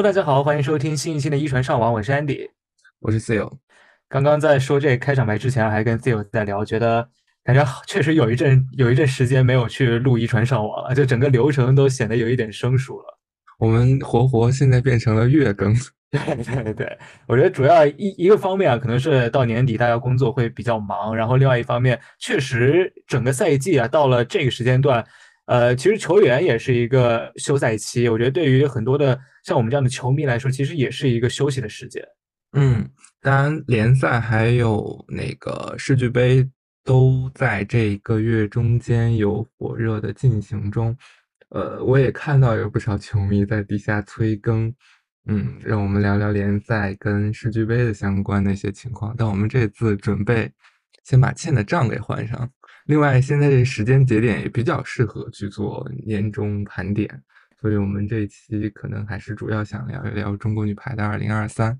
Hello，大家好，欢迎收听新一期的一传上网，我是 Andy，我是 Seal。刚刚在说这开场白之前，还跟 Seal 在聊，觉得感觉确实有一阵有一阵时间没有去录一传上网了，就整个流程都显得有一点生疏了。我们活活现在变成了月更。对 对对，我觉得主要一一个方面啊，可能是到年底大家工作会比较忙，然后另外一方面，确实整个赛季啊到了这个时间段。呃，其实球员也是一个休赛期，我觉得对于很多的像我们这样的球迷来说，其实也是一个休息的时间。嗯，当然联赛还有那个世俱杯都在这一个月中间有火热的进行中。呃，我也看到有不少球迷在底下催更，嗯，让我们聊聊联赛跟世俱杯的相关的一些情况。但我们这次准备先把欠的账给还上。另外，现在这时间节点也比较适合去做年终盘点，所以我们这一期可能还是主要想聊一聊中国女排的二零二三。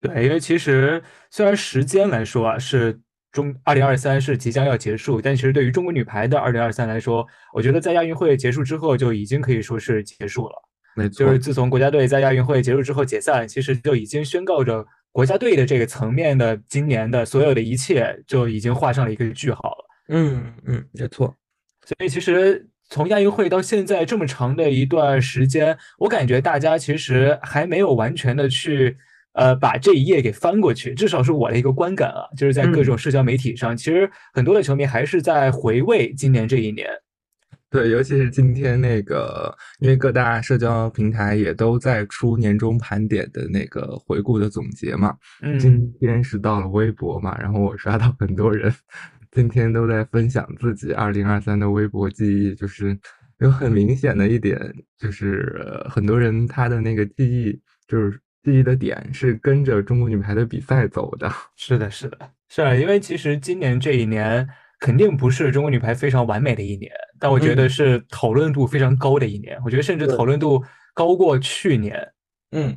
对，因为其实虽然时间来说啊是中二零二三是即将要结束，但其实对于中国女排的二零二三来说，我觉得在亚运会结束之后就已经可以说是结束了。没错，就是自从国家队在亚运会结束之后解散，其实就已经宣告着国家队的这个层面的今年的所有的一切就已经画上了一个句号了。嗯嗯，没错。所以其实从亚运会到现在这么长的一段时间，我感觉大家其实还没有完全的去呃把这一页给翻过去，至少是我的一个观感啊。就是在各种社交媒体上，其实很多的球迷还是在回味今年这一年。对，尤其是今天那个，因为各大社交平台也都在出年终盘点的那个回顾的总结嘛。嗯。今天是到了微博嘛，然后我刷到很多人。今天都在分享自己二零二三的微博记忆，就是有很明显的一点，就是很多人他的那个记忆，就是记忆的点是跟着中国女排的比赛走的。是的，是的，是啊，因为其实今年这一年肯定不是中国女排非常完美的一年，但我觉得是讨论度非常高的一年，我觉得甚至讨论度高过去年。嗯。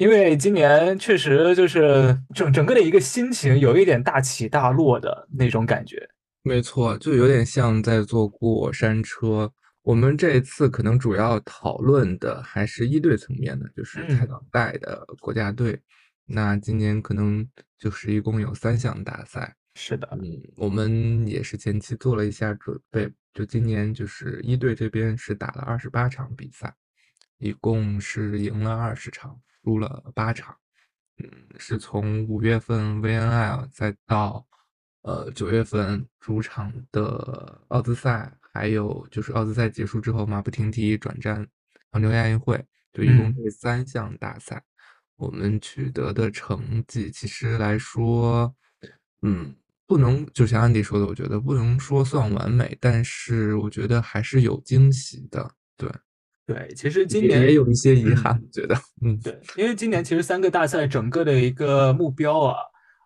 因为今年确实就是整整个的一个心情有一点大起大落的那种感觉，没错，就有点像在坐过山车。我们这一次可能主要讨论的还是一队层面的，就是太港带的国家队。那今年可能就是一共有三项大赛，是的，嗯，我们也是前期做了一下准备，就今年就是一队这边是打了二十八场比赛，一共是赢了二十场。输了八场，嗯，是从五月份 VNL 再到呃九月份主场的奥兹赛，还有就是奥兹赛结束之后马不停蹄转战杭州亚运会，就一共这三项大赛，我们取得的成绩其实来说，嗯，不能就像安迪说的，我觉得不能说算完美，但是我觉得还是有惊喜的，对。对，其实今年也有一些遗憾，觉得，嗯，对，因为今年其实三个大赛整个的一个目标啊，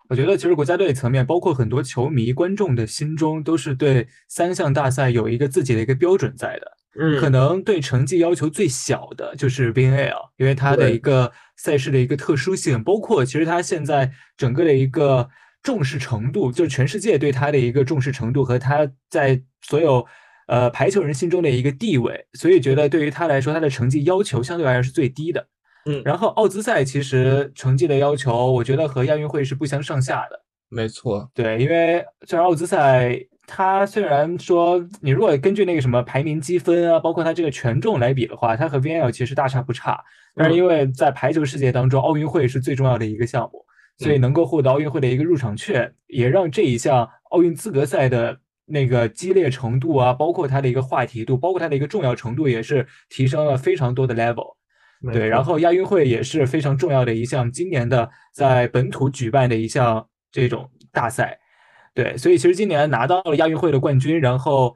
我觉得其实国家队层面，包括很多球迷、观众的心中，都是对三项大赛有一个自己的一个标准在的。嗯，可能对成绩要求最小的就是 BNL，因为它的一个赛事的一个特殊性，包括其实它现在整个的一个重视程度，就是全世界对它的一个重视程度和它在所有。呃，排球人心中的一个地位，所以觉得对于他来说，他的成绩要求相对来说是最低的。嗯，然后奥兹赛其实成绩的要求，我觉得和亚运会是不相上下的。没错，对，因为虽然奥兹赛它虽然说你如果根据那个什么排名积分啊，包括它这个权重来比的话，它和 VNL 其实大差不差。但是因为在排球世界当中，奥运会是最重要的一个项目，所以能够获得奥运会的一个入场券，也让这一项奥运资格赛的。那个激烈程度啊，包括它的一个话题度，包括它的一个重要程度，也是提升了非常多的 level。对，然后亚运会也是非常重要的一项，今年的在本土举办的一项这种大赛。对，所以其实今年拿到了亚运会的冠军，然后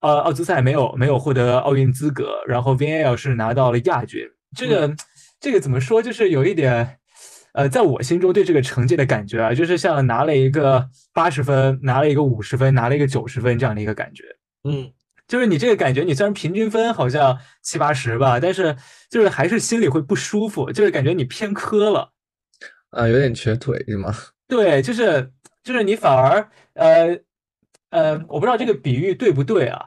呃奥兹赛没有没有获得奥运资格，然后 VNL 是拿到了亚军。这个这个怎么说，就是有一点。呃，在我心中对这个成绩的感觉啊，就是像拿了一个八十分，拿了一个五十分，拿了一个九十分这样的一个感觉。嗯，就是你这个感觉，你虽然平均分好像七八十吧，但是就是还是心里会不舒服，就是感觉你偏科了。啊，有点瘸腿是吗？对，就是就是你反而呃呃，我不知道这个比喻对不对啊？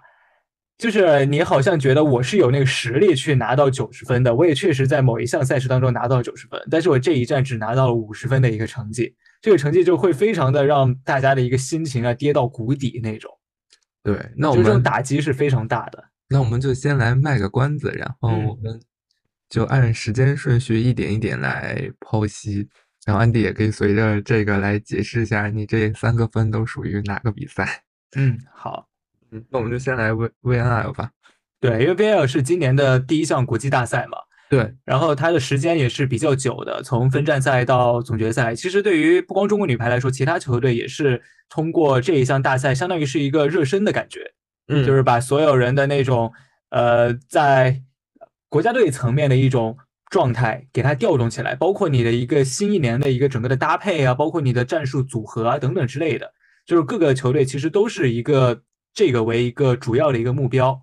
就是你好像觉得我是有那个实力去拿到九十分的，我也确实在某一项赛事当中拿到了九十分，但是我这一站只拿到了五十分的一个成绩，这个成绩就会非常的让大家的一个心情啊跌到谷底那种。对，那我们这种们打击是非常大的。那我们就先来卖个关子，然后嗯我们就按时间顺序一点一点来剖析。然后安迪也可以随着这个来解释一下，你这三个分都属于哪个比赛。嗯，好，嗯，那我们就先来 V VNL 吧。对，因为 VL 是今年的第一项国际大赛嘛，对，然后它的时间也是比较久的，从分站赛到总决赛。其实对于不光中国女排来说，其他球队也是通过这一项大赛，相当于是一个热身的感觉，嗯。就是把所有人的那种呃在国家队层面的一种状态给它调动起来，包括你的一个新一年的一个整个的搭配啊，包括你的战术组合啊等等之类的，就是各个球队其实都是一个这个为一个主要的一个目标。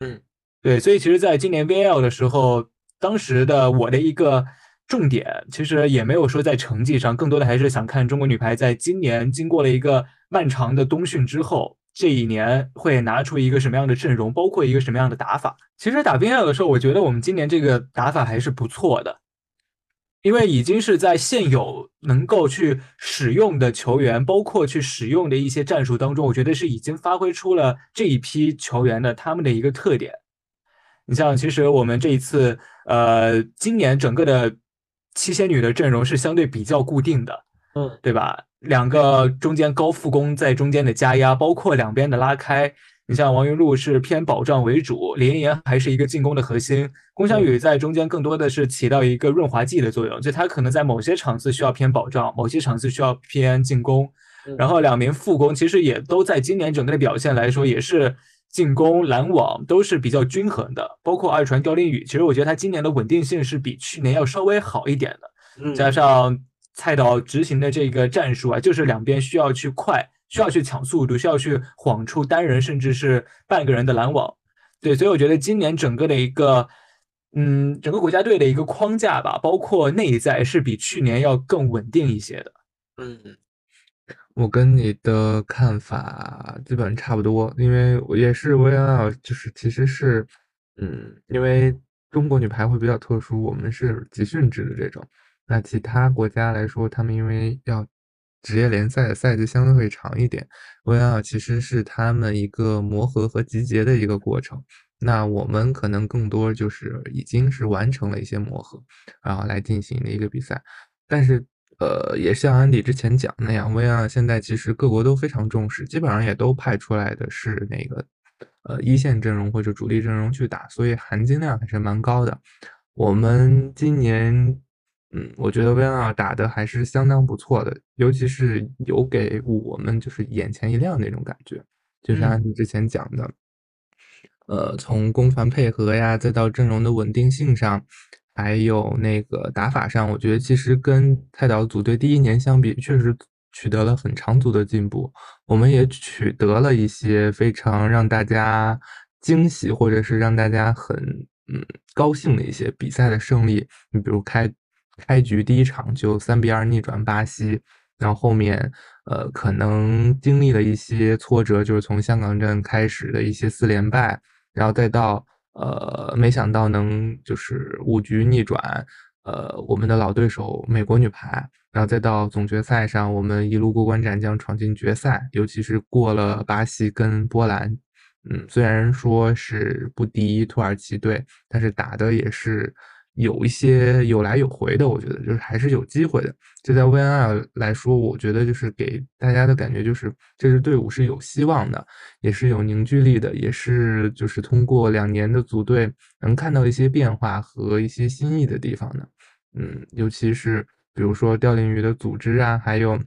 嗯，对，所以其实在今年 VL 的时候，当时的我的一个重点，其实也没有说在成绩上，更多的还是想看中国女排在今年经过了一个漫长的冬训之后，这一年会拿出一个什么样的阵容，包括一个什么样的打法。其实打 VL 的时候，我觉得我们今年这个打法还是不错的。因为已经是在现有能够去使用的球员，包括去使用的一些战术当中，我觉得是已经发挥出了这一批球员的他们的一个特点。你像，其实我们这一次，呃，今年整个的七仙女的阵容是相对比较固定的，嗯，对吧？两个中间高副攻在中间的加压，包括两边的拉开。你像王云璐是偏保障为主，李盈莹还是一个进攻的核心，龚翔宇在中间更多的是起到一个润滑剂的作用，就他可能在某些场次需要偏保障，某些场次需要偏进攻。然后两名副攻其实也都在今年整个的表现来说，也是进攻、拦网都是比较均衡的。包括二传刁林宇，其实我觉得他今年的稳定性是比去年要稍微好一点的。嗯加上蔡导执行的这个战术啊，就是两边需要去快，需要去抢速度，需要去晃出单人甚至是半个人的拦网。对，所以我觉得今年整个的一个，嗯，整个国家队的一个框架吧，包括内在是比去年要更稳定一些的。嗯，我跟你的看法基本差不多，因为我也是 VNL，就是其实是，嗯，因为中国女排会比较特殊，我们是集训制的这种，那其他国家来说，他们因为要职业联赛的赛制相对会长一点，VNL 其实是他们一个磨合和集结的一个过程。那我们可能更多就是已经是完成了一些磨合，然后来进行的一个比赛，但是。呃，也像安迪之前讲那样，薇娅现在其实各国都非常重视，基本上也都派出来的是那个呃一线阵容或者主力阵容去打，所以含金量还是蛮高的。我们今年，嗯，我觉得薇娅打的还是相当不错的，尤其是有给我们就是眼前一亮那种感觉，就像安迪之前讲的，呃，从攻防配合呀，再到阵容的稳定性上。还有那个打法上，我觉得其实跟泰岛组队第一年相比，确实取得了很长足的进步。我们也取得了一些非常让大家惊喜，或者是让大家很嗯高兴的一些比赛的胜利。你比如开开局第一场就三比二逆转巴西，然后后面呃可能经历了一些挫折，就是从香港站开始的一些四连败，然后再到。呃，没想到能就是五局逆转，呃，我们的老对手美国女排，然后再到总决赛上，我们一路过关斩将闯进决赛，尤其是过了巴西跟波兰，嗯，虽然说是不敌土耳其队，但是打的也是有一些有来有回的，我觉得就是还是有机会的。这在 VNR 来说，我觉得就是给大家的感觉就是这支队伍是有希望的，也是有凝聚力的，也是就是通过两年的组队能看到一些变化和一些新意的地方的。嗯，尤其是比如说刁林宇的组织啊，还有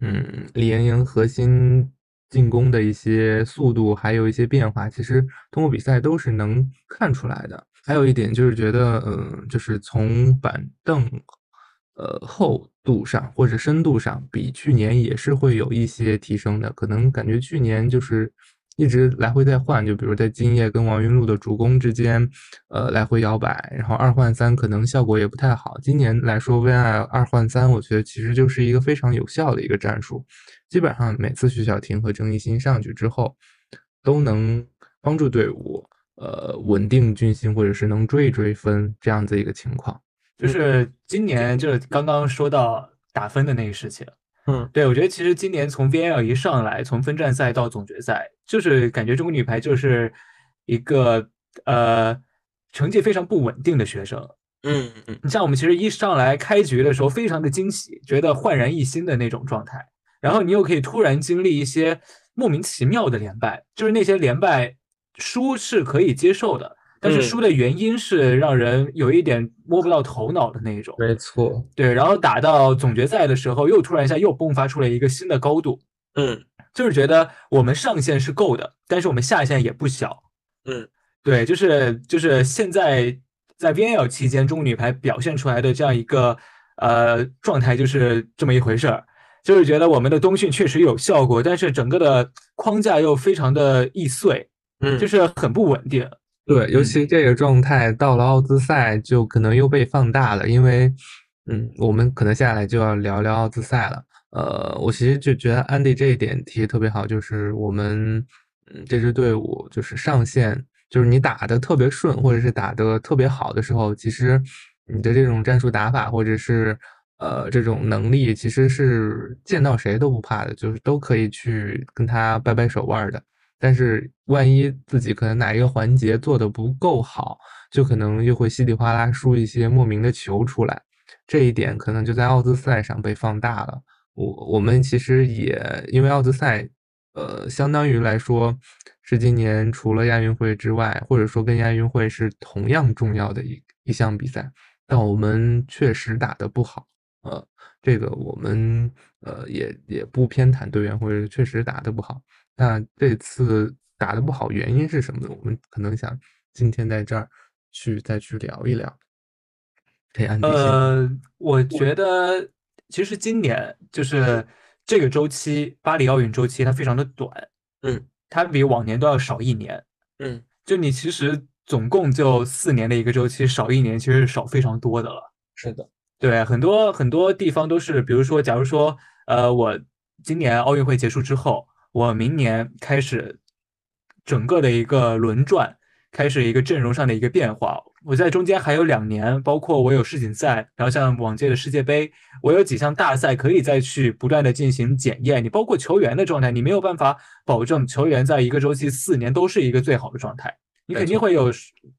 嗯李盈莹核心进攻的一些速度，还有一些变化，其实通过比赛都是能看出来的。还有一点就是觉得，嗯，就是从板凳。呃，厚度上或者深度上，比去年也是会有一些提升的。可能感觉去年就是一直来回在换，就比如在金叶跟王云璐的主攻之间，呃，来回摇摆，然后二换三可能效果也不太好。今年来说，VI 二换三，我觉得其实就是一个非常有效的一个战术。基本上每次徐晓婷和郑义欣上去之后，都能帮助队伍呃稳定军心，或者是能追一追分这样子一个情况。就是今年就是刚刚说到打分的那个事情，嗯，对我觉得其实今年从 VNL 一上来，从分站赛到总决赛，就是感觉中国女排就是一个呃成绩非常不稳定的学生。嗯嗯，你像我们其实一上来开局的时候非常的惊喜，觉得焕然一新的那种状态，然后你又可以突然经历一些莫名其妙的连败，就是那些连败输是可以接受的，但是输的原因是让人有一点摸不到头脑的那种。没错，对，然后打到总决赛的时候，又突然一下又迸发出了一个新的高度。嗯，就是觉得我们上限是够的，但是我们下限也不小。嗯，对，就是就是现在。在 VNL 期间，中国女排表现出来的这样一个呃状态就是这么一回事儿，就是觉得我们的冬训确实有效果，但是整个的框架又非常的易碎，嗯，就是很不稳定。对，尤其这个状态到了奥兹赛就可能又被放大了，因为嗯，我们可能下来就要聊聊奥兹赛了。呃，我其实就觉得安迪这一点提的特别好，就是我们嗯这支队伍就是上线。就是你打的特别顺，或者是打的特别好的时候，其实你的这种战术打法，或者是呃这种能力，其实是见到谁都不怕的，就是都可以去跟他掰掰手腕的。但是万一自己可能哪一个环节做的不够好，就可能又会稀里哗啦输一些莫名的球出来。这一点可能就在奥兹赛上被放大了。我我们其实也因为奥兹赛，呃，相当于来说。是今年除了亚运会之外，或者说跟亚运会是同样重要的一一项比赛，但我们确实打得不好。呃，这个我们呃也也不偏袒队员，或者确实打得不好。那这次打的不好原因是什么呢？我们可能想今天在这儿去再去聊一聊。可以按呃，我觉得其实今年就是这个周期，巴黎奥运周期它非常的短。嗯。它比往年都要少一年，嗯，就你其实总共就四年的一个周期，少一年其实是少非常多的了。是的，对，很多很多地方都是，比如说，假如说，呃，我今年奥运会结束之后，我明年开始整个的一个轮转。开始一个阵容上的一个变化，我在中间还有两年，包括我有世锦赛，然后像往届的世界杯，我有几项大赛可以再去不断的进行检验。你包括球员的状态，你没有办法保证球员在一个周期四年都是一个最好的状态，你肯定会有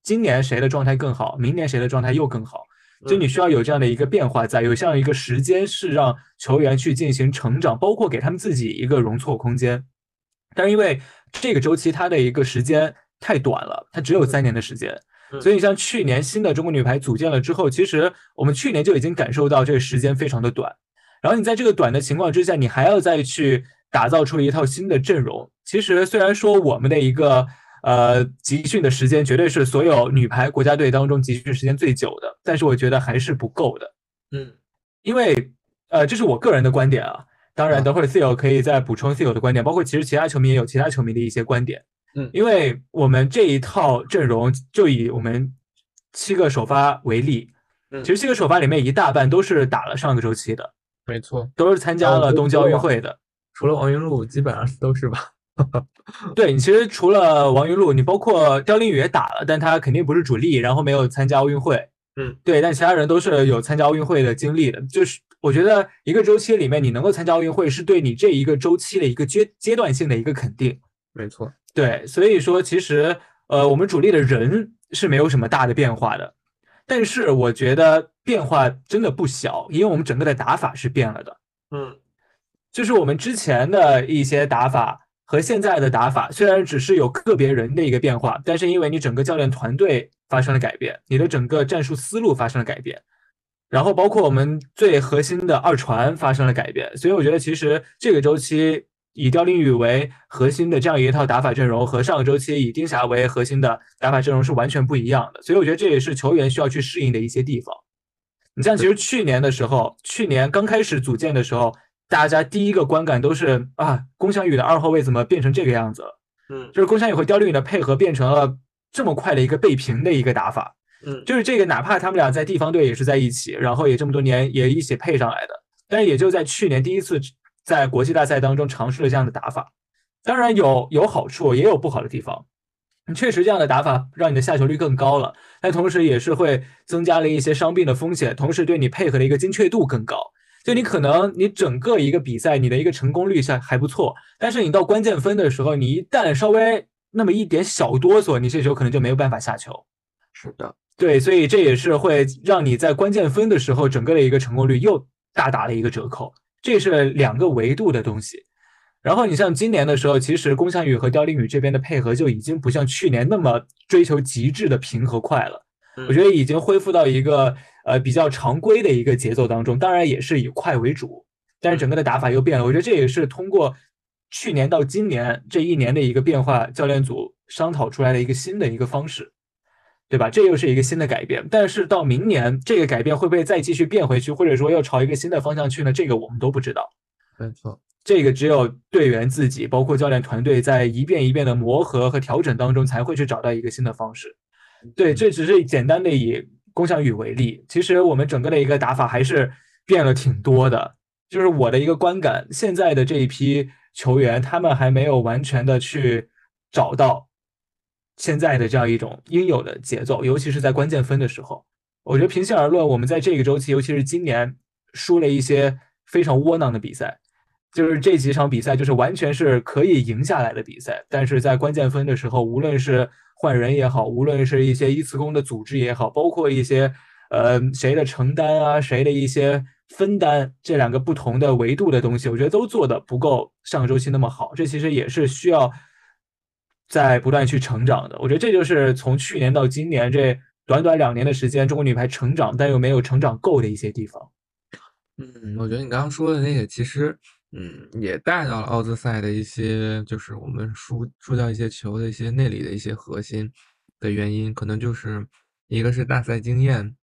今年谁的状态更好，明年谁的状态又更好，就你需要有这样的一个变化，在有这样一个时间是让球员去进行成长，包括给他们自己一个容错空间。但是因为这个周期它的一个时间。太短了，它只有三年的时间，所以像去年新的中国女排组建了之后，其实我们去年就已经感受到这个时间非常的短。然后你在这个短的情况之下，你还要再去打造出一套新的阵容。其实虽然说我们的一个呃集训的时间绝对是所有女排国家队当中集训时间最久的，但是我觉得还是不够的。嗯，因为呃这是我个人的观点啊，当然等会儿 Theo 可以再补充 Theo 的观点，包括其实其他球迷也有其他球迷的一些观点。嗯，因为我们这一套阵容，就以我们七个首发为例，其实七个首发里面一大半都是打了上个周期的，没错，都是参加了东京奥运会的，除了王云璐，基本上都是吧。对你其实除了王云璐，你包括刁琳宇也打了，但他肯定不是主力，然后没有参加奥运会。嗯，对，但其他人都是有参加奥运会的经历的。就是我觉得一个周期里面你能够参加奥运会，是对你这一个周期的一个阶阶段性的一个肯定。没错。对，所以说其实，呃，我们主力的人是没有什么大的变化的，但是我觉得变化真的不小，因为我们整个的打法是变了的。嗯，就是我们之前的一些打法和现在的打法，虽然只是有个别人的一个变化，但是因为你整个教练团队发生了改变，你的整个战术思路发生了改变，然后包括我们最核心的二传发生了改变，所以我觉得其实这个周期。以刁琳宇为核心的这样一套打法阵容，和上个周期以丁霞为核心的打法阵容是完全不一样的，所以我觉得这也是球员需要去适应的一些地方。你像其实去年的时候，去年刚开始组建的时候，大家第一个观感都是啊，龚翔宇的二号位怎么变成这个样子了？嗯，就是龚翔宇和刁琳宇的配合变成了这么快的一个背平的一个打法。嗯，就是这个，哪怕他们俩在地方队也是在一起，然后也这么多年也一起配上来的，但是也就在去年第一次。在国际大赛当中尝试了这样的打法，当然有有好处，也有不好的地方。确实这样的打法让你的下球率更高了，但同时也是会增加了一些伤病的风险，同时对你配合的一个精确度更高。就你可能你整个一个比赛你的一个成功率下还不错，但是你到关键分的时候，你一旦稍微那么一点小哆嗦，你这球可能就没有办法下球。是的，对，所以这也是会让你在关键分的时候，整个的一个成功率又大打了一个折扣。这是两个维度的东西。然后你像今年的时候，其实龚翔宇和刁琳宇这边的配合就已经不像去年那么追求极致的平和快了。我觉得已经恢复到一个呃比较常规的一个节奏当中，当然也是以快为主，但是整个的打法又变了。我觉得这也是通过去年到今年这一年的一个变化，教练组商讨出来的一个新的一个方式，对吧？这又是一个新的改变。但是到明年这个改变会不会再继续变回去，或者说要朝一个新的方向去呢？这个我们都不知道。没错。这个只有队员自己，包括教练团队，在一遍一遍的磨合和调整当中，才会去找到一个新的方式。对，这只是简单的以龚翔宇为例。其实我们整个的一个打法还是变了挺多的。就是我的一个观感，现在的这一批球员，他们还没有完全的去找到现在的这样一种应有的节奏，尤其是在关键分的时候。我觉得平心而论，我们在这个周期，尤其是今年，输了一些非常窝囊的比赛。就是这几场比赛，就是完全是可以赢下来的比赛，但是在关键分的时候，无论是换人也好，无论是一些一次攻的组织也好，包括一些呃谁的承担啊，谁的一些分担，这两个不同的维度的东西，我觉得都做的不够上个周期那么好。这其实也是需要在不断去成长的。我觉得这就是从去年到今年这短短两年的时间，中国女排成长但又没有成长够的一些地方。嗯，我觉得你刚刚说的那个其实。嗯，也带到了奥兹赛的一些，就是我们输输掉一些球的一些内里的一些核心的原因，可能就是一个是大赛经验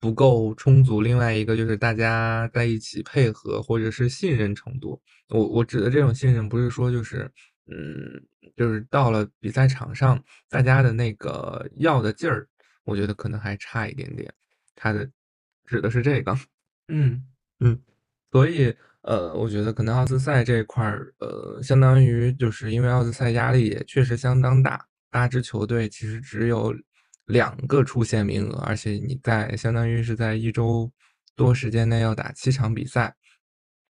不够充足，另外一个就是大家在一起配合或者是信任程度。我我指的这种信任，不是说就是嗯，就是到了比赛场上，大家的那个要的劲儿，我觉得可能还差一点点。他的指的是这个，嗯嗯，所以。呃，我觉得可能奥斯赛这块儿，呃，相当于就是因为奥斯赛压力也确实相当大，八支球队其实只有两个出线名额，而且你在相当于是在一周多时间内要打七场比赛，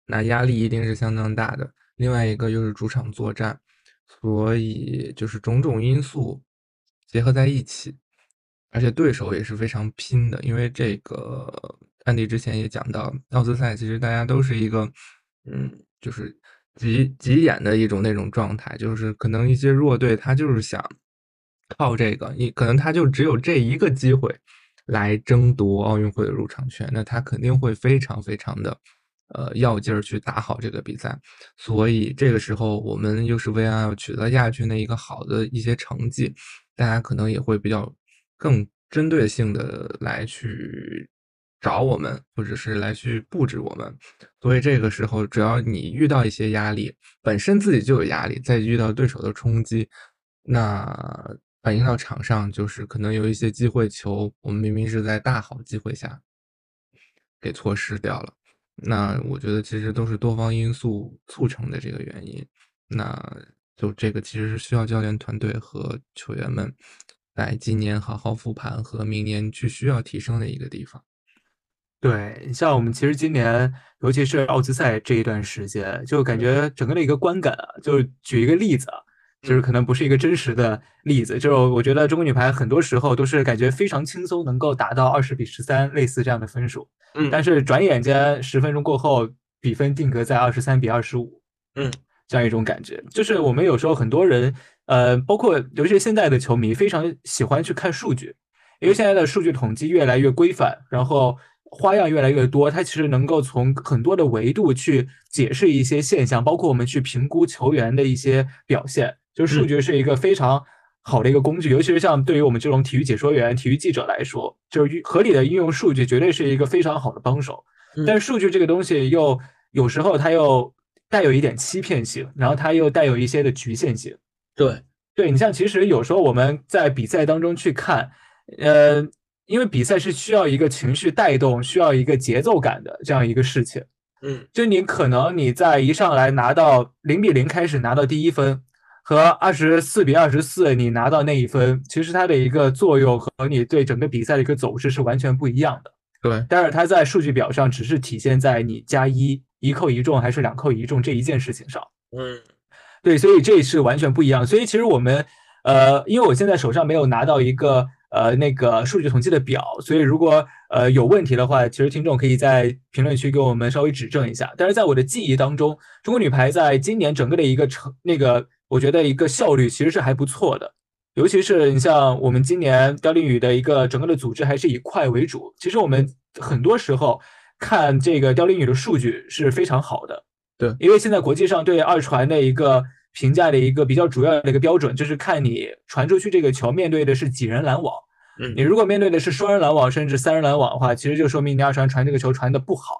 那压力一定是相当大的。另外一个又是主场作战，所以就是种种因素结合在一起，而且对手也是非常拼的，因为这个。安迪之前也讲到，奥斯赛其实大家都是一个，嗯，就是急急眼的一种那种状态，就是可能一些弱队他就是想靠这个，你可能他就只有这一个机会来争夺奥运会的入场券，那他肯定会非常非常的呃要劲儿去打好这个比赛。所以这个时候我们又是为了要取得亚军的一个好的一些成绩，大家可能也会比较更针对性的来去。找我们，或者是来去布置我们，所以这个时候，只要你遇到一些压力，本身自己就有压力，再遇到对手的冲击，那反映到场上，就是可能有一些机会球，我们明明是在大好机会下给错失掉了。那我觉得其实都是多方因素促成的这个原因。那就这个其实是需要教练团队和球员们在今年好好复盘和明年去需要提升的一个地方。对，像我们其实今年，尤其是奥兹赛这一段时间，就感觉整个的一个观感啊，就举一个例子啊，就是可能不是一个真实的例子，就是我觉得中国女排很多时候都是感觉非常轻松，能够达到二十比十三类似这样的分数，嗯，但是转眼间十分钟过后，比分定格在二十三比二十五，嗯，这样一种感觉，就是我们有时候很多人，呃，包括尤其是现在的球迷，非常喜欢去看数据，因为现在的数据统计越来越规范，然后。花样越来越多，它其实能够从很多的维度去解释一些现象，包括我们去评估球员的一些表现。就是数据是一个非常好的一个工具，尤其是像对于我们这种体育解说员、体育记者来说，就是合理的运用数据绝对是一个非常好的帮手。但是数据这个东西又有时候它又带有一点欺骗性，然后它又带有一些的局限性。对，对你像其实有时候我们在比赛当中去看，呃。因为比赛是需要一个情绪带动，需要一个节奏感的这样一个事情。嗯，就你可能你在一上来拿到零比零开始拿到第一分，和二十四比二十四你拿到那一分，其实它的一个作用和你对整个比赛的一个走势是完全不一样的。对，但是它在数据表上只是体现在你加一一扣一中还是两扣一中这一件事情上。嗯，对，所以这是完全不一样。所以其实我们，呃，因为我现在手上没有拿到一个呃那个数据统计的表，所以如果呃有问题的话，其实听众可以在评论区给我们稍微指正一下。但是在我的记忆当中，中国女排在今年整个的一个成那个，我觉得一个效率其实是还不错的。尤其是你像我们今年刁丽宇的一个整个的组织还是以快为主，其实我们很多时候看这个刁丽宇的数据是非常好的。对，因为现在国际上对二传的一个评价的一个比较主要的一个标准，就是看你传出去这个球面对的是几人拦网。嗯，你如果面对的是双人拦网甚至三人拦网的话，其实就说明你二传传这个球传的不好，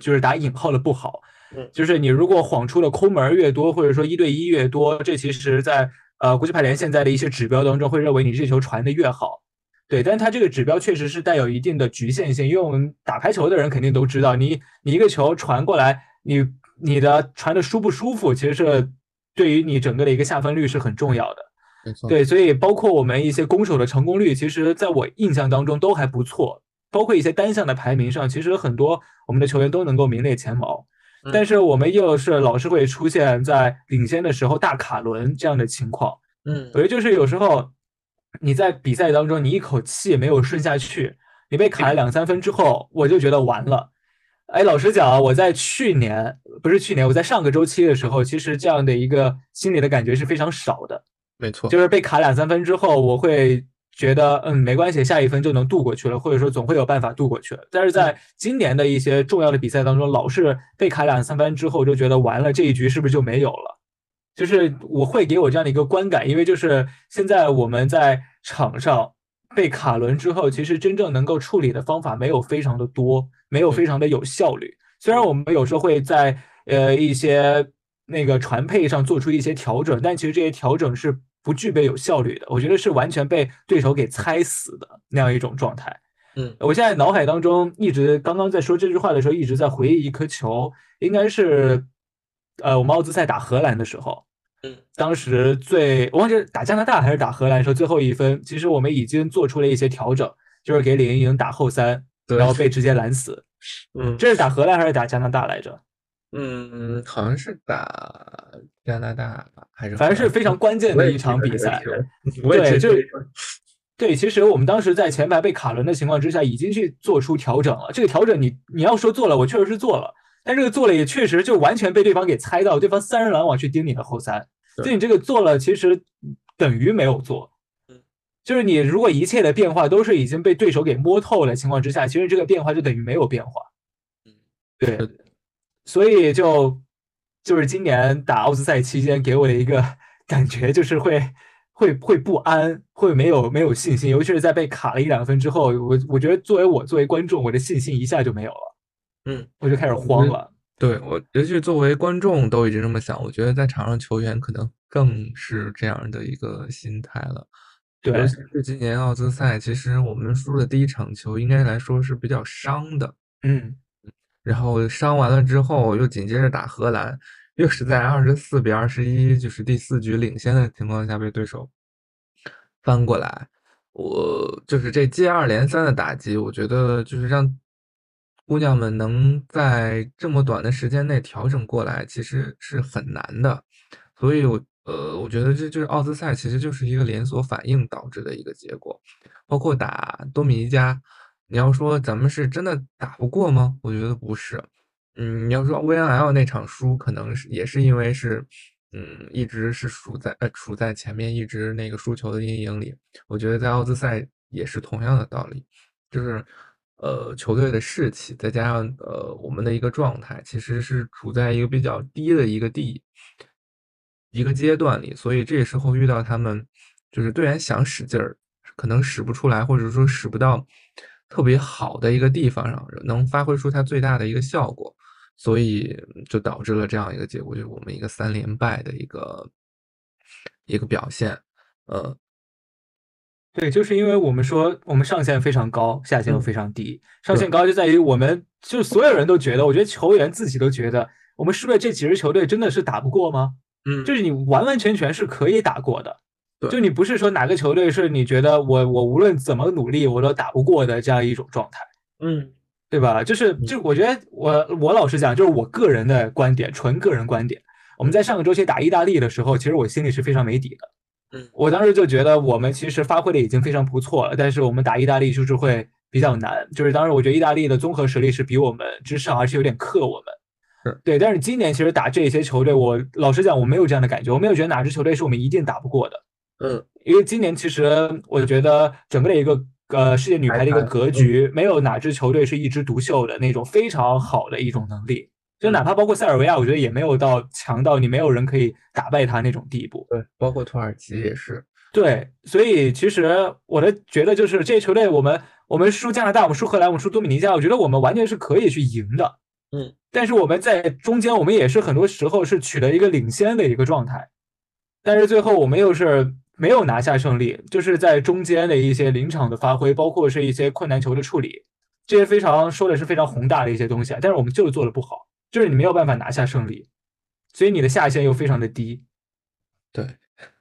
就是打引号的不好。嗯，就是你如果晃出的空门越多，或者说一对一越多，这其实在呃，国际排联现在的一些指标当中，会认为你这球传的越好，对，但是它这个指标确实是带有一定的局限性，因为我们打排球的人肯定都知道，你你一个球传过来，你你的传的舒不舒服，其实是对于你整个的一个下分率是很重要的，没错，对，所以包括我们一些攻守的成功率，其实在我印象当中都还不错，包括一些单项的排名上，其实很多我们的球员都能够名列前茅。但是我们又是老是会出现在领先的时候大卡轮这样的情况，嗯，我觉得就是有时候你在比赛当中你一口气没有顺下去，你被卡了两三分之后，我就觉得完了。哎，老实讲啊，我在去年不是去年，我在上个周期的时候，其实这样的一个心理的感觉是非常少的。没错，就是被卡两三分之后，我会。觉得嗯没关系，下一分就能度过去了，或者说总会有办法度过去了。但是在今年的一些重要的比赛当中，老是被卡两三分之后，就觉得完了，这一局是不是就没有了？就是我会给我这样的一个观感，因为就是现在我们在场上被卡轮之后，其实真正能够处理的方法没有非常的多，没有非常的有效率。虽然我们有时候会在呃一些那个传配上做出一些调整，但其实这些调整是。不具备有效率的，我觉得是完全被对手给猜死的那样一种状态。嗯，我现在脑海当中一直刚刚在说这句话的时候，一直在回忆一颗球，应该是呃我们奥兹赛打荷兰的时候，嗯，当时最我忘记打加拿大还是打荷兰时候最后一分，其实我们已经做出了一些调整，就是给李盈莹打后三，然后被直接拦死。嗯，这是打荷兰还是打加拿大来着？嗯，好像是打加拿大吧，还是反正是非常关键的一场比赛。对，就 对，其实我们当时在前排被卡轮的情况之下，已经去做出调整了。这个调整，你你要说做了，我确实是做了，但这个做了也确实就完全被对方给猜到，对方三人拦网去盯你的后三，所以你这个做了，其实等于没有做。就是你如果一切的变化都是已经被对手给摸透了情况之下，其实这个变化就等于没有变化。嗯，对。所以就就是今年打奥斯赛期间给我的一个感觉，就是会会会不安，会没有没有信心，尤其是在被卡了一两分之后，我我觉得作为我作为观众，我的信心一下就没有了，嗯，我就开始慌了。对我，尤其作为观众都已经这么想，我觉得在场上球员可能更是这样的一个心态了。对，尤其是今年奥兹赛，其实我们输的第一场球，应该来说是比较伤的。嗯。然后伤完了之后，又紧接着打荷兰，又是在二十四比二十一，就是第四局领先的情况下被对手翻过来。我就是这接二连三的打击，我觉得就是让姑娘们能在这么短的时间内调整过来，其实是很难的。所以，我呃，我觉得这就是奥斯赛，其实就是一个连锁反应导致的一个结果，包括打多米尼加。你要说咱们是真的打不过吗？我觉得不是。嗯，你要说 VNL 那场输，可能是也是因为是，嗯，一直是处在呃处在前面，一直那个输球的阴影里。我觉得在奥兹赛也是同样的道理，就是呃球队的士气，再加上呃我们的一个状态，其实是处在一个比较低的一个地一个阶段里，所以这时候遇到他们，就是队员想使劲儿，可能使不出来，或者说使不到。特别好的一个地方上，能发挥出它最大的一个效果，所以就导致了这样一个结果，就是我们一个三连败的一个一个表现。呃，对，就是因为我们说我们上限非常高，下限又非常低。上限高就在于我们，就所有人都觉得，我觉得球员自己都觉得，我们是不是这几支球队真的是打不过吗？嗯，就是你完完全全是可以打过的。对就你不是说哪个球队是你觉得我我无论怎么努力我都打不过的这样一种状态，嗯对吧？就是就我觉得我我老实讲，就是我个人的观点，纯个人观点。我们在上个周期打意大利的时候，其实我心里是非常没底的。嗯我当时就觉得我们其实发挥的已经非常不错了，但是我们打意大利就是会比较难。就是当时我觉得意大利的综合实力是比我们之上，而且有点克我们。是对，但是今年其实打这些球队，我老实讲我没有这样的感觉，我没有觉得哪支球队是我们一定打不过的。嗯因为今年其实我觉得整个的一个呃世界女排的一个格局，没有哪支球队是一枝独秀的那种非常好的一种能力。就哪怕包括塞尔维亚，我觉得也没有到强到你没有人可以打败他那种地步。对，包括土耳其也是。对，所以其实我的觉得就是这些球队，我们我们输加拿大，我们输荷兰，我们输多米尼加，我觉得我们完全是可以去赢的。嗯，但是我们在中间，我们也是很多时候是取得一个领先的一个状态，但是最后我们又是没有拿下胜利，就是在中间的一些临场的发挥，包括是一些困难球的处理，这些非常说的是非常宏大的一些东西啊，但是我们就是做的不好，就是你没有办法拿下胜利，所以你的下限又非常的低。对，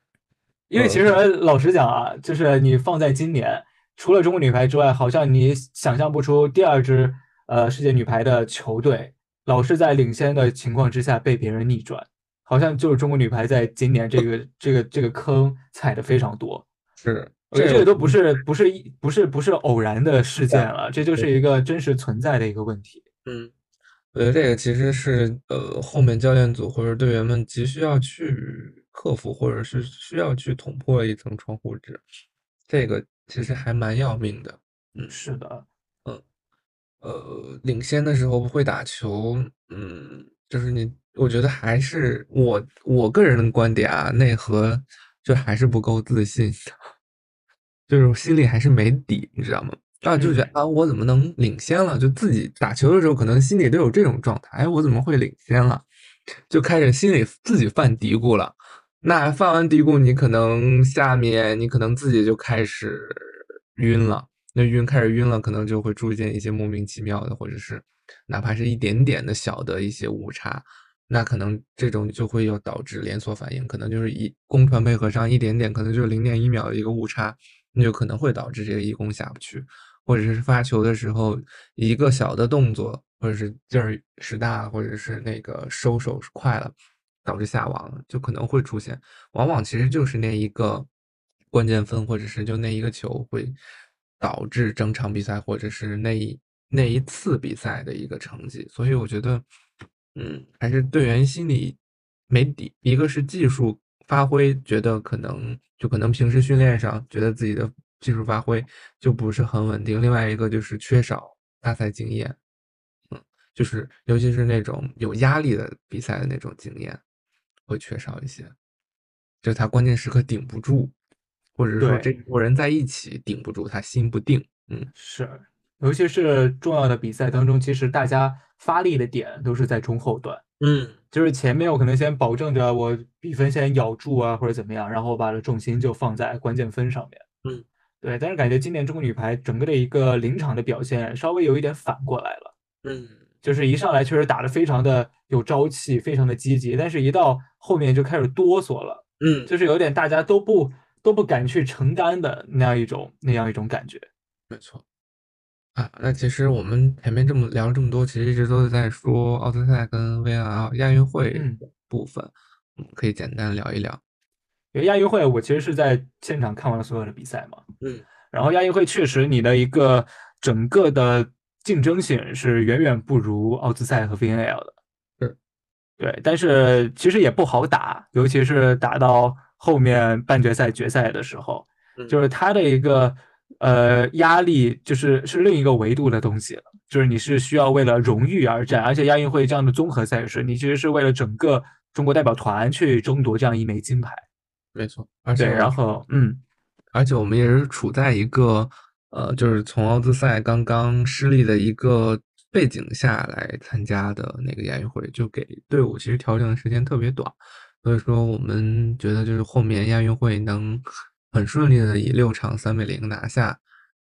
因为其实老实讲啊，就是你放在今年，除了中国女排之外，好像你想象不出第二支呃世界女排的球队老是在领先的情况之下被别人逆转，好像就是中国女排在今年这个 这个这个坑踩的非常多。是我觉得这个都不是不是一不是不是偶然的事件了，这就是一个真实存在的一个问题。嗯，我觉得这个其实是呃后面教练组或者队员们急需要去克服，或者是需要去捅破一层窗户纸，这个其实还蛮要命的。嗯，是的，嗯呃，领先的时候不会打球，嗯，就是你，我觉得还是我我个人的观点啊，内核就还是不够自信，就是心里还是没底，你知道吗？啊，就觉得啊，我怎么能领先了？就自己打球的时候，可能心里都有这种状态，哎，我怎么会领先了？就开始心里自己犯嘀咕了。那犯完嘀咕，你可能下面你可能自己就开始晕了。那晕开始晕了，可能就会出现一些莫名其妙的，或者是哪怕是一点点的小的一些误差，那可能这种就会要导致连锁反应，可能就是一攻传配合上一点点，可能就是零点一秒的一个误差，那就可能会导致这个一攻下不去，或者是发球的时候一个小的动作，或者是劲儿使大，或者是那个收手快了，导致下网，就可能会出现，往往其实就是那一个关键分，或者是就那一个球会。导致整场比赛或者是那一那一次比赛的一个成绩，所以我觉得，嗯，还是队员心里没底。一个是技术发挥，觉得可能就可能平时训练上觉得自己的技术发挥就不是很稳定；另外一个就是缺少大赛经验，嗯，就是尤其是那种有压力的比赛的那种经验会缺少一些，就他关键时刻顶不住。或者是说这波人在一起顶不住，他心不定。嗯，是，尤其是重要的比赛当中，其实大家发力的点都是在中后段。嗯，就是前面我可能先保证着我比分先咬住啊，或者怎么样，然后把重心就放在关键分上面。嗯，对。但是感觉今年中国女排整个的一个临场的表现稍微有一点反过来了。嗯，就是一上来确实打得非常的有朝气，非常的积极，但是一到后面就开始哆嗦了。嗯，就是有点大家都不。都不敢去承担的那样一种那样一种感觉，没错啊。那其实我们前面这么聊了这么多，其实一直都是在说奥德赛跟 VNL 亚运会部分，嗯，可以简单聊一聊。因为亚运会我其实是在现场看完了所有的比赛嘛，嗯，然后亚运会确实你的一个整个的竞争性是远远不如奥兹赛和 VNL 的，是，对，但是其实也不好打，尤其是打到。后面半决赛、决赛的时候，就是他的一个呃压力，就是是另一个维度的东西了。就是你是需要为了荣誉而战，而且亚运会这样的综合赛事，你其实是为了整个中国代表团去争夺这样一枚金牌。没错，而且然后嗯，而且我们也是处在一个呃，就是从奥兹赛刚刚失利的一个背景下来参加的那个亚运会，就给队伍其实调整的时间特别短。所以说，我们觉得就是后面亚运会能很顺利的以六场三比零拿下，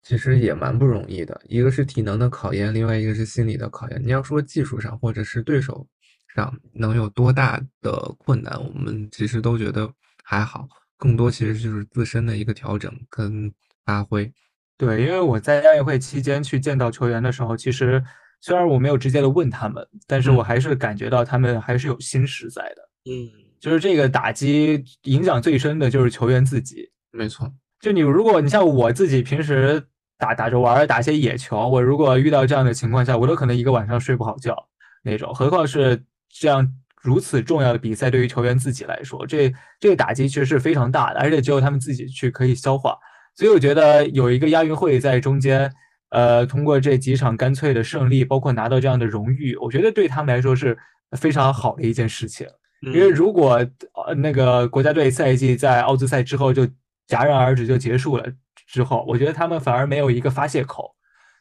其实也蛮不容易的。一个是体能的考验，另外一个是心理的考验。你要说技术上或者是对手上能有多大的困难，我们其实都觉得还好，更多其实就是自身的一个调整跟发挥。对，因为我在亚运会期间去见到球员的时候，其实虽然我没有直接的问他们，但是我还是感觉到他们还是有心实在的。嗯，就是这个打击影响最深的就是球员自己。没错，就你如果你像我自己平时打打着玩，打些野球，我如果遇到这样的情况下，我都可能一个晚上睡不好觉那种，何况是这样如此重要的比赛，对于球员自己来说，这这个打击其实是非常大的，而且只有他们自己去可以消化。所以我觉得有一个亚运会在中间，呃，通过这几场干脆的胜利，包括拿到这样的荣誉，我觉得对他们来说是非常好的一件事情。因为如果呃那个国家队赛季在奥兹赛之后就戛然而止就结束了之后，我觉得他们反而没有一个发泄口，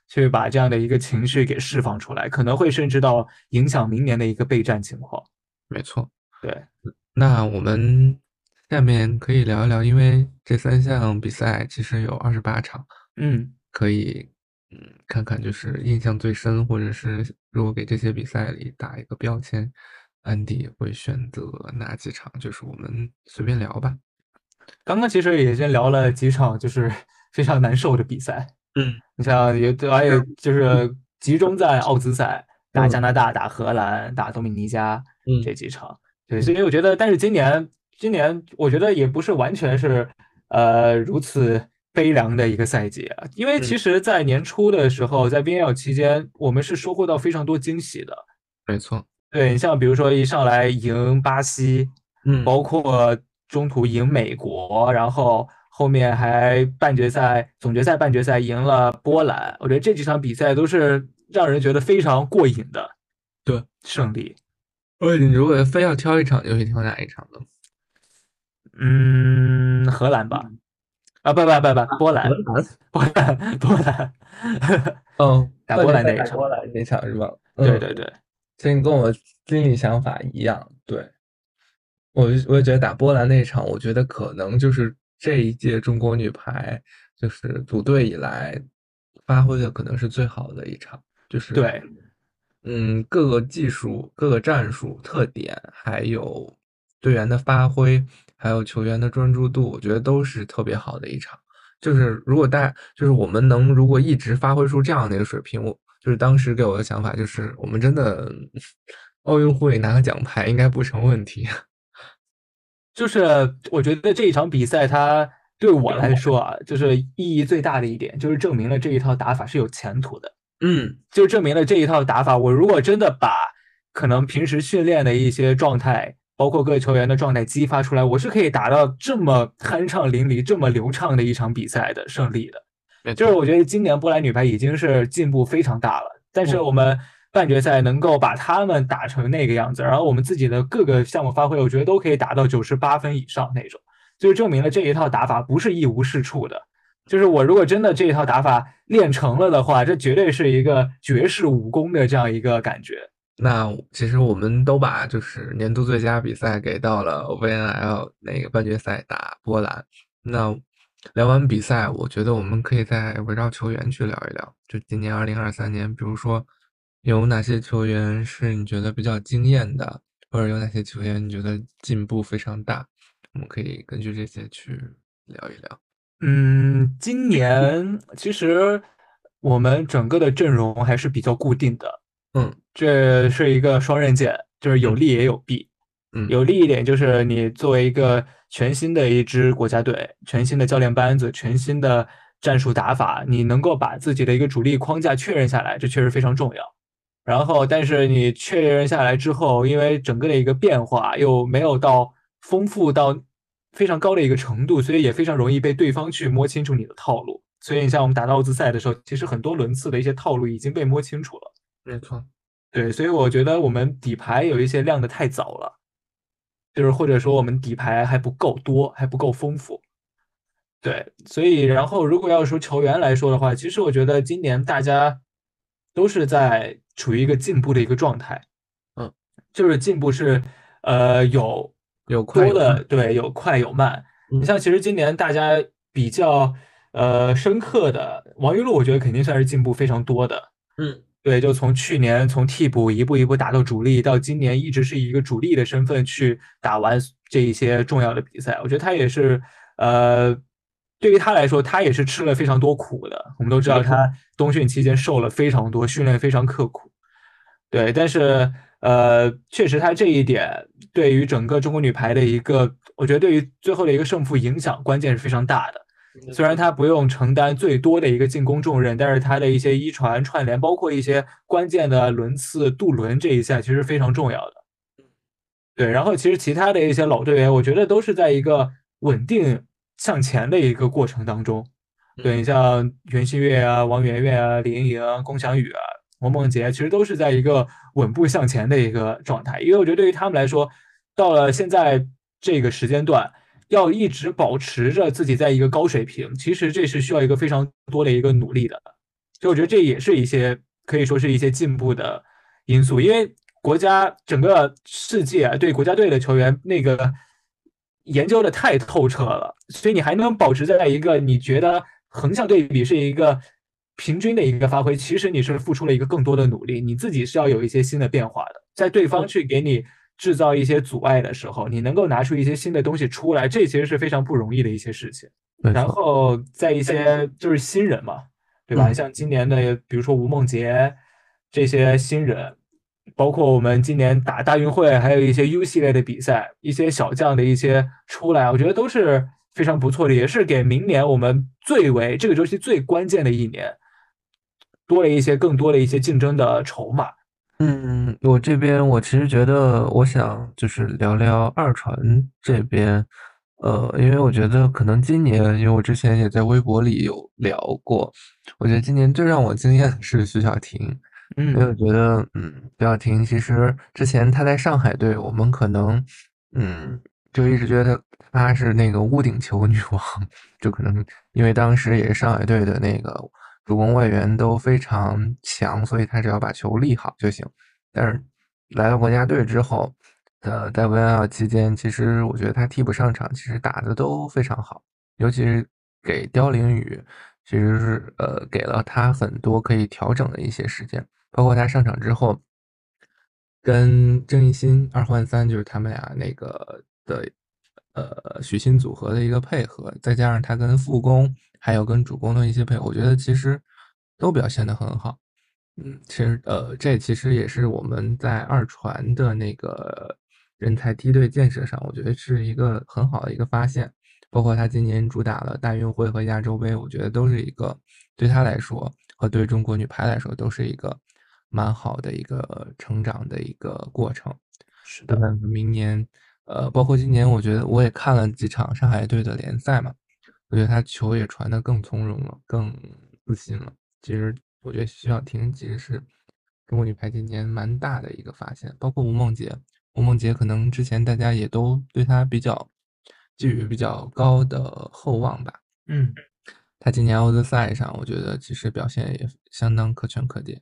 去把这样的一个情绪给释放出来，可能会甚至到影响明年的一个备战情况。没错，对。那我们下面可以聊一聊，因为这三项比赛其实有二十八场，嗯，可以嗯看看就是印象最深，或者是如果给这些比赛里打一个标签。安迪会选择哪几场？就是我们随便聊吧。刚刚其实也先聊了几场，就是 非常难受的比赛。嗯，你像也对而且就是集中在奥兹赛打加拿大、打荷兰、打多米尼加这几场。对，所以我觉得，但是今年今年我觉得也不是完全是呃如此悲凉的一个赛季啊，因为其实，在年初的时候，在 VNL 期间，我们是收获到非常多惊喜的。没错。对你像比如说一上来赢巴西，嗯，包括中途赢美国，然后后面还半决赛、总决赛、半决赛赢了波兰，我觉得这几场比赛都是让人觉得非常过瘾的，对胜利。呃，你如果非要挑一场，就会挑哪一场呢？嗯，荷兰吧？啊，不不不不，波兰，波兰，波兰。嗯，打波兰那一场，波兰那场是吧？对对对。其实跟我心里想法一样，对我我也觉得打波兰那场，我觉得可能就是这一届中国女排就是组队以来发挥的可能是最好的一场，就是对，嗯，各个技术、各个战术特点，还有队员的发挥，还有球员的专注度，我觉得都是特别好的一场。就是如果大就是我们能如果一直发挥出这样的一个水平，我。就是当时给我的想法就是，我们真的奥运会拿个奖牌应该不成问题。就是我觉得这一场比赛，它对我来说啊，就是意义最大的一点，就是证明了这一套打法是有前途的。嗯，就证明了这一套打法，我如果真的把可能平时训练的一些状态，包括各个球员的状态激发出来，我是可以达到这么酣畅淋漓、这么流畅的一场比赛的胜利的。就是我觉得今年波兰女排已经是进步非常大了，但是我们半决赛能够把他们打成那个样子，然后我们自己的各个项目发挥，我觉得都可以达到九十八分以上那种，就是证明了这一套打法不是一无是处的。就是我如果真的这一套打法练成了的话，这绝对是一个绝世武功的这样一个感觉。那其实我们都把就是年度最佳比赛给到了 VNL 那个半决赛打波兰，那。聊完比赛，我觉得我们可以再围绕球员去聊一聊。就今年二零二三年，比如说有哪些球员是你觉得比较惊艳的，或者有哪些球员你觉得进步非常大，我们可以根据这些去聊一聊。嗯，今年其实我们整个的阵容还是比较固定的。嗯，这是一个双刃剑，就是有利也有弊。嗯，有利一点就是你作为一个。全新的一支国家队，全新的教练班子，全新的战术打法，你能够把自己的一个主力框架确认下来，这确实非常重要。然后，但是你确认下来之后，因为整个的一个变化又没有到丰富到非常高的一个程度，所以也非常容易被对方去摸清楚你的套路。所以，你像我们打到奥兹赛的时候，其实很多轮次的一些套路已经被摸清楚了。没错，对，所以我觉得我们底牌有一些亮的太早了。就是或者说我们底牌还不够多，还不够丰富，对，所以然后如果要说球员来说的话，其实我觉得今年大家都是在处于一个进步的一个状态，嗯，就是进步是呃有有快的，对，有快有慢。你像其实今年大家比较呃深刻的王玉露，我觉得肯定算是进步非常多的，嗯，对，就从去年从替补一步一步打到主力，到今年一直是以一个主力的身份去打完这一些重要的比赛。我觉得他也是，呃，对于他来说，他也是吃了非常多苦的。我们都知道他冬训期间受了非常多，训练非常刻苦。对，但是呃，确实他这一点对于整个中国女排的一个，我觉得对于最后的一个胜负影响关键是非常大的。虽然他不用承担最多的一个进攻重任，但是他的一些一传串联，包括一些关键的轮次渡轮这一下，其实非常重要的。对，然后其实其他的一些老队员，我觉得都是在一个稳定向前的一个过程当中。对你像袁心玥啊、王媛媛啊、李盈莹、龚翔宇啊、王梦洁，其实都是在一个稳步向前的一个状态。因为我觉得对于他们来说，到了现在这个时间段。要一直保持着自己在一个高水平，其实这是需要一个非常多的一个努力的。所以我觉得这也是一些可以说是一些进步的因素，因为国家整个世界对国家队的球员那个研究的太透彻了，所以你还能保持在一个你觉得横向对比是一个平均的一个发挥，其实你是付出了一个更多的努力，你自己是要有一些新的变化的，在对方去给你。制造一些阻碍的时候，你能够拿出一些新的东西出来，这其实是非常不容易的一些事情。然后在一些就是新人嘛，对吧？像今年的，比如说吴梦洁这些新人，包括我们今年打大运会，还有一些 U 系列的比赛，一些小将的一些出来，我觉得都是非常不错的，也是给明年我们最为这个周期最关键的一年，多了一些更多的一些竞争的筹码。嗯，我这边我其实觉得，我想就是聊聊二传这边，呃，因为我觉得可能今年，因为我之前也在微博里有聊过，我觉得今年最让我惊艳的是徐小婷，嗯因为我觉得，嗯，徐小婷其实之前她在上海队，我们可能，嗯，就一直觉得她是那个屋顶球女王，就可能因为当时也是上海队的那个。主攻外援都非常强，所以他只要把球立好就行。但是来到国家队之后，呃，在 VNL 期间，其实我觉得他替补上场，其实打的都非常好。尤其是给刁凌宇，其实是呃给了他很多可以调整的一些时间。包括他上场之后，跟郑义欣二换三，就是他们俩那个的呃许昕组合的一个配合，再加上他跟副攻。还有跟主攻的一些配合，我觉得其实都表现的很好。嗯，其实呃，这其实也是我们在二传的那个人才梯队建设上，我觉得是一个很好的一个发现。包括他今年主打了大运会和亚洲杯，我觉得都是一个对他来说和对中国女排来说都是一个蛮好的一个成长的一个过程。是的，明年呃，包括今年，我觉得我也看了几场上海队的联赛嘛。我觉得他球也传得更从容了，更自信了。其实，我觉得徐小婷其实是中国女排今年蛮大的一个发现，包括吴梦洁。吴梦洁可能之前大家也都对她比较寄予比较高的厚望吧。嗯，她今年欧德赛上，我觉得其实表现也相当可圈可点。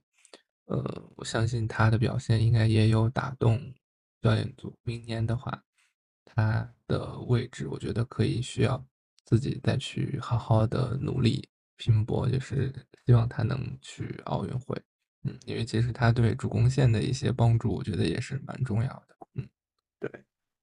呃，我相信她的表现应该也有打动教练组。明年的话，她的位置我觉得可以需要。自己再去好好的努力拼搏，就是希望他能去奥运会。嗯，因为其实他对主攻线的一些帮助，我觉得也是蛮重要的。嗯，对，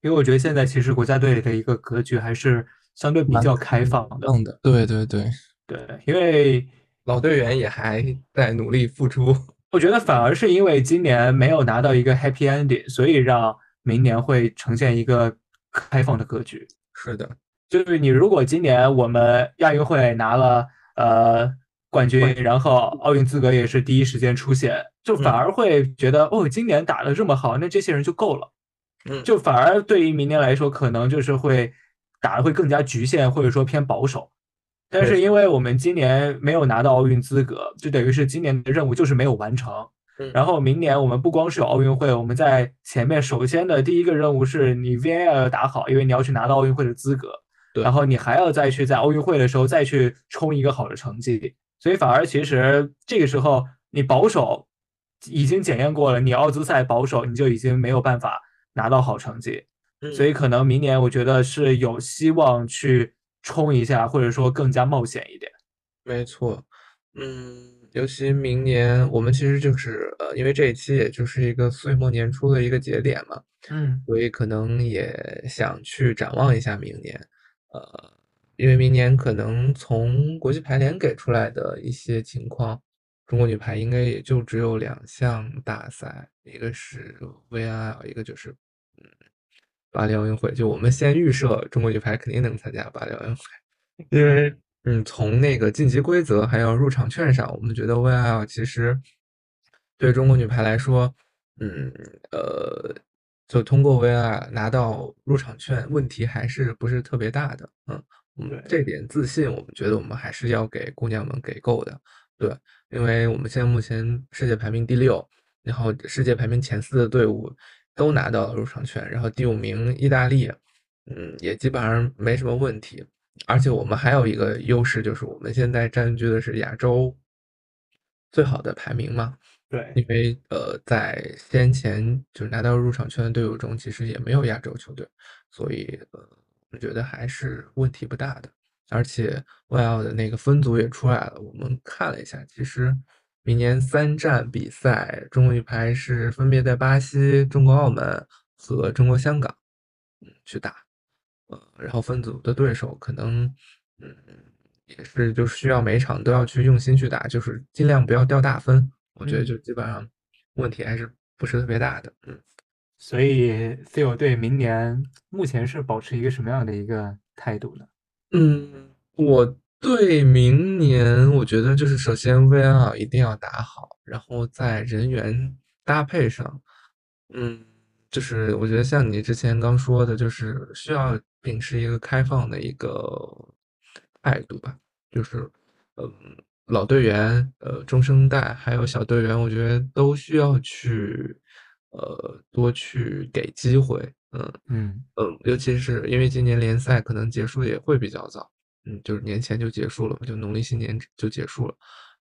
因为我觉得现在其实国家队的一个格局还是相对比较开放的。的，对对对对，因为老队员也还在努力付出。我觉得反而是因为今年没有拿到一个 happy ending，所以让明年会呈现一个开放的格局。是的。就是你，如果今年我们亚运会拿了呃冠军，然后奥运资格也是第一时间出现，就反而会觉得哦，今年打的这么好，那这些人就够了。嗯，就反而对于明年来说，可能就是会打的会更加局限，或者说偏保守。但是因为我们今年没有拿到奥运资格，就等于是今年的任务就是没有完成。然后明年我们不光是有奥运会，我们在前面首先的第一个任务是你 VAR 要打好，因为你要去拿到奥运会的资格。然后你还要再去在奥运会的时候再去冲一个好的成绩，所以反而其实这个时候你保守已经检验过了，你奥组赛保守你就已经没有办法拿到好成绩，所以可能明年我觉得是有希望去冲一下，或者说更加冒险一点。没错，嗯，尤其明年我们其实就是呃，因为这一期也就是一个岁末年初的一个节点嘛，嗯。所以可能也想去展望一下明年，呃，因为明年可能从国际排联给出来的一些情况，中国女排应该也就只有两项大赛，一个是 VIL，一个就是嗯巴黎奥运会。就我们先预设中国女排肯定能参加巴黎奥运会，因为嗯从那个晋级规则还有入场券上，我们觉得 VIL 其实对中国女排来说，嗯呃。就通过 VNL 拿到入场券，问题还是不是特别大的，嗯，我们这点自信，我们觉得我们还是要给姑娘们给够的，对，因为我们现在目前世界排名第六，然后世界排名前四的队伍都拿到了入场券，然后第五名意大利，嗯，也基本上没什么问题，而且我们还有一个优势，就是我们现在占据的是亚洲最好的排名嘛。对，因为呃，在先前就是拿到入场券的队伍中，其实也没有亚洲球队，所以呃，我觉得还是问题不大的。而且 YL 的那个分组也出来了，我们看了一下，其实明年三站比赛，中国女排是分别在巴西、中国澳门和中国香港嗯去打，呃，然后分组的对手可能嗯也是就需要每场都要去用心去打，就是尽量不要掉大分。我觉得就基本上问题还是不是特别大的，嗯。所以 Theo 对明年目前是保持一个什么样的一个态度呢？嗯，我对明年我觉得就是首先 VNL 一定要打好，然后在人员搭配上，嗯，就是我觉得像你之前刚说的，就是需要秉持一个开放的一个态度吧，就是嗯。老队员、呃中生代还有小队员，我觉得都需要去，呃多去给机会，嗯嗯嗯，尤其是因为今年联赛可能结束也会比较早，嗯，就是年前就结束了，就农历新年就结束了，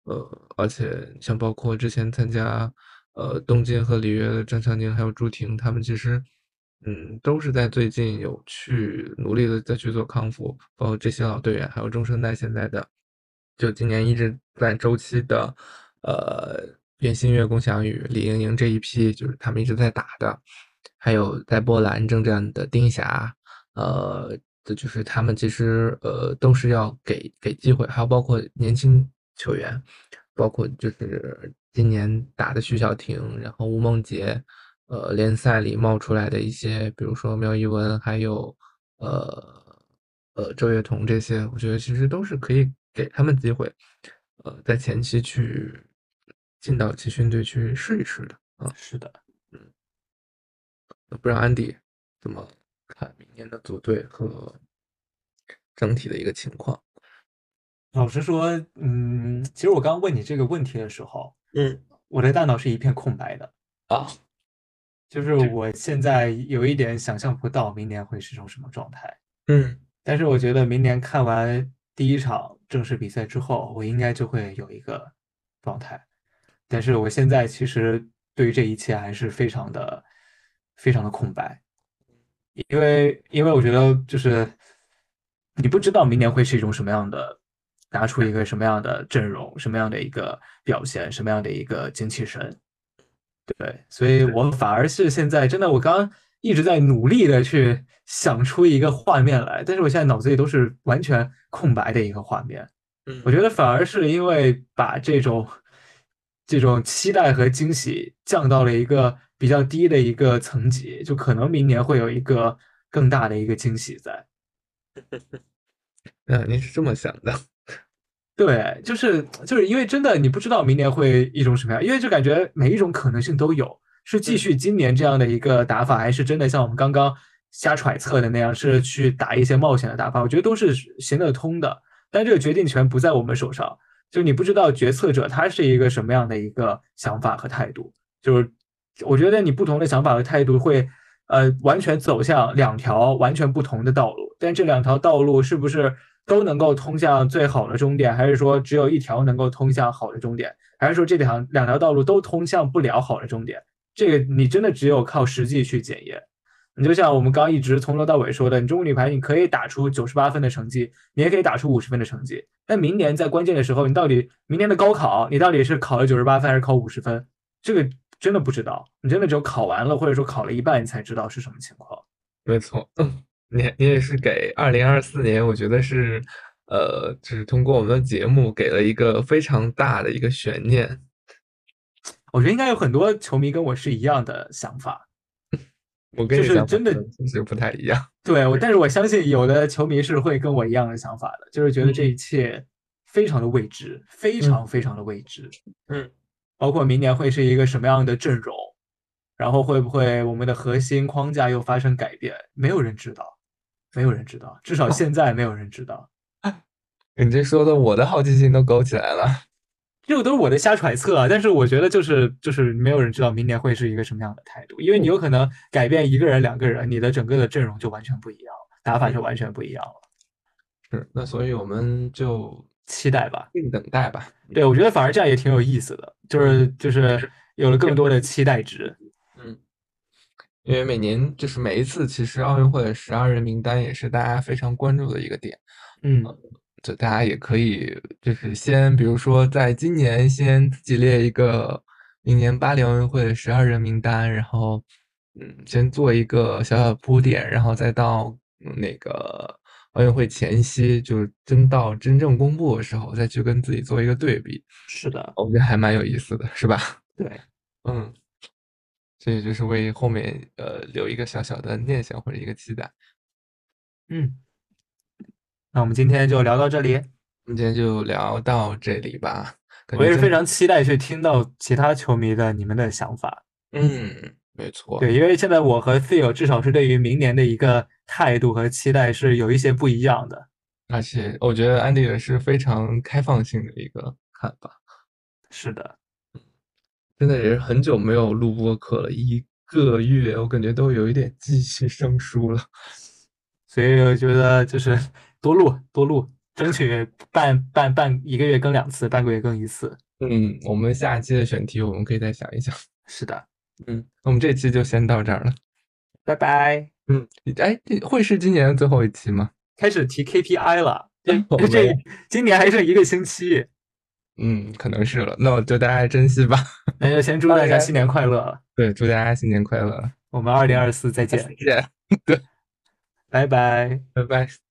呃，而且像包括之前参加呃东京和里约的张常宁还有朱婷，他们其实嗯都是在最近有去努力的再去做康复，包括这些老队员还有中生代现在的。就今年一直在周期的，呃，卞新月、龚翔宇、李盈莹这一批，就是他们一直在打的，还有在波兰征战的丁霞，呃，这就是他们其实呃都是要给给机会，还有包括年轻球员，包括就是今年打的徐晓婷，然后吴梦洁，呃，联赛里冒出来的一些，比如说苗一文，还有呃呃周月彤这些，我觉得其实都是可以。给他们机会，呃，在前期去进到集训队去试一试的啊。是的，嗯，不知道安迪怎么看明年的组队和整体的一个情况？老实说，嗯，其实我刚问你这个问题的时候，嗯，我的大脑是一片空白的啊，就是我现在有一点想象不到明年会是种什么状态。嗯，但是我觉得明年看完。第一场正式比赛之后，我应该就会有一个状态，但是我现在其实对于这一切还是非常的、非常的空白，因为因为我觉得就是你不知道明年会是一种什么样的，拿出一个什么样的阵容，什么样的一个表现，什么样的一个精气神，对，所以我反而是现在真的，我刚。一直在努力的去想出一个画面来，但是我现在脑子里都是完全空白的一个画面。嗯，我觉得反而是因为把这种这种期待和惊喜降到了一个比较低的一个层级，就可能明年会有一个更大的一个惊喜在。嗯，您是这么想的？对，就是就是因为真的你不知道明年会一种什么样，因为就感觉每一种可能性都有。是继续今年这样的一个打法，还是真的像我们刚刚瞎揣测的那样，是去打一些冒险的打法？我觉得都是行得通的。但这个决定权不在我们手上，就你不知道决策者他是一个什么样的一个想法和态度。就是我觉得你不同的想法和态度会，呃，完全走向两条完全不同的道路。但这两条道路是不是都能够通向最好的终点，还是说只有一条能够通向好的终点，还是说这两两条道路都通向不了好的终点？这个你真的只有靠实际去检验，你就像我们刚一直从头到尾说的，你中国女排你可以打出九十八分的成绩，你也可以打出五十分的成绩。但明年在关键的时候，你到底明年的高考，你到底是考了九十八分还是考五十分？这个真的不知道，你真的只有考完了，或者说考了一半，你才知道是什么情况。没错，嗯，你你也是给二零二四年，我觉得是，呃，就是通过我们的节目给了一个非常大的一个悬念。我觉得应该有很多球迷跟我是一样的想法。我跟你是真的不太一样。对，我 但是我相信有的球迷是会跟我一样的想法的，就是觉得这一切非常的未知，非常非常的未知。嗯，包括明年会是一个什么样的阵容，然后会不会我们的核心框架又发生改变，没有人知道，没有人知道，至少现在没有人知道。你这说的，我的好奇心都勾起来了。这个都是我的瞎揣测啊，但是我觉得就是就是没有人知道明年会是一个什么样的态度，因为你有可能改变一个人、两个人，你的整个的阵容就完全不一样了，打法就完全不一样了。是，那所以我们就期待吧，静等待吧。对，我觉得反而这样也挺有意思的，就是就是有了更多的期待值。嗯，因为每年就是每一次，其实奥运会的十二人名单也是大家非常关注的一个点。嗯。就大家也可以，就是先，比如说，在今年先自己列一个明年巴黎奥运会的十二人名单，然后，嗯，先做一个小小铺垫，然后再到那个奥运会前夕，就真到真正公布的时候，再去跟自己做一个对比。是的，我觉得还蛮有意思的，是吧？对，嗯，所以就是为后面呃留一个小小的念想或者一个期待。嗯。那我们今天就聊到这里，今天就聊到这里吧。我也是非常期待去听到其他球迷的你们的想法。嗯，没错。对，因为现在我和 Phil 至少是对于明年的一个态度和期待是有一些不一样的。而且我觉得安迪也是非常开放性的一个看法。是的，真的也是很久没有录播课了，一个月，我感觉都有一点记忆生疏了。所以我觉得就是。多录多录，争取半半半一个月更两次，半个月更一次。嗯，我们下期的选题我们可以再想一想。是的，嗯，我们这期就先到这儿了，拜拜。嗯，哎，会是今年的最后一期吗？开始提 KPI 了，这这今年还剩一个星期。嗯，可能是了，那我就大家珍惜吧。那就先祝大家新年快乐。对，祝大家新年快乐。我们二零二四再见。再见。对，拜拜，拜拜。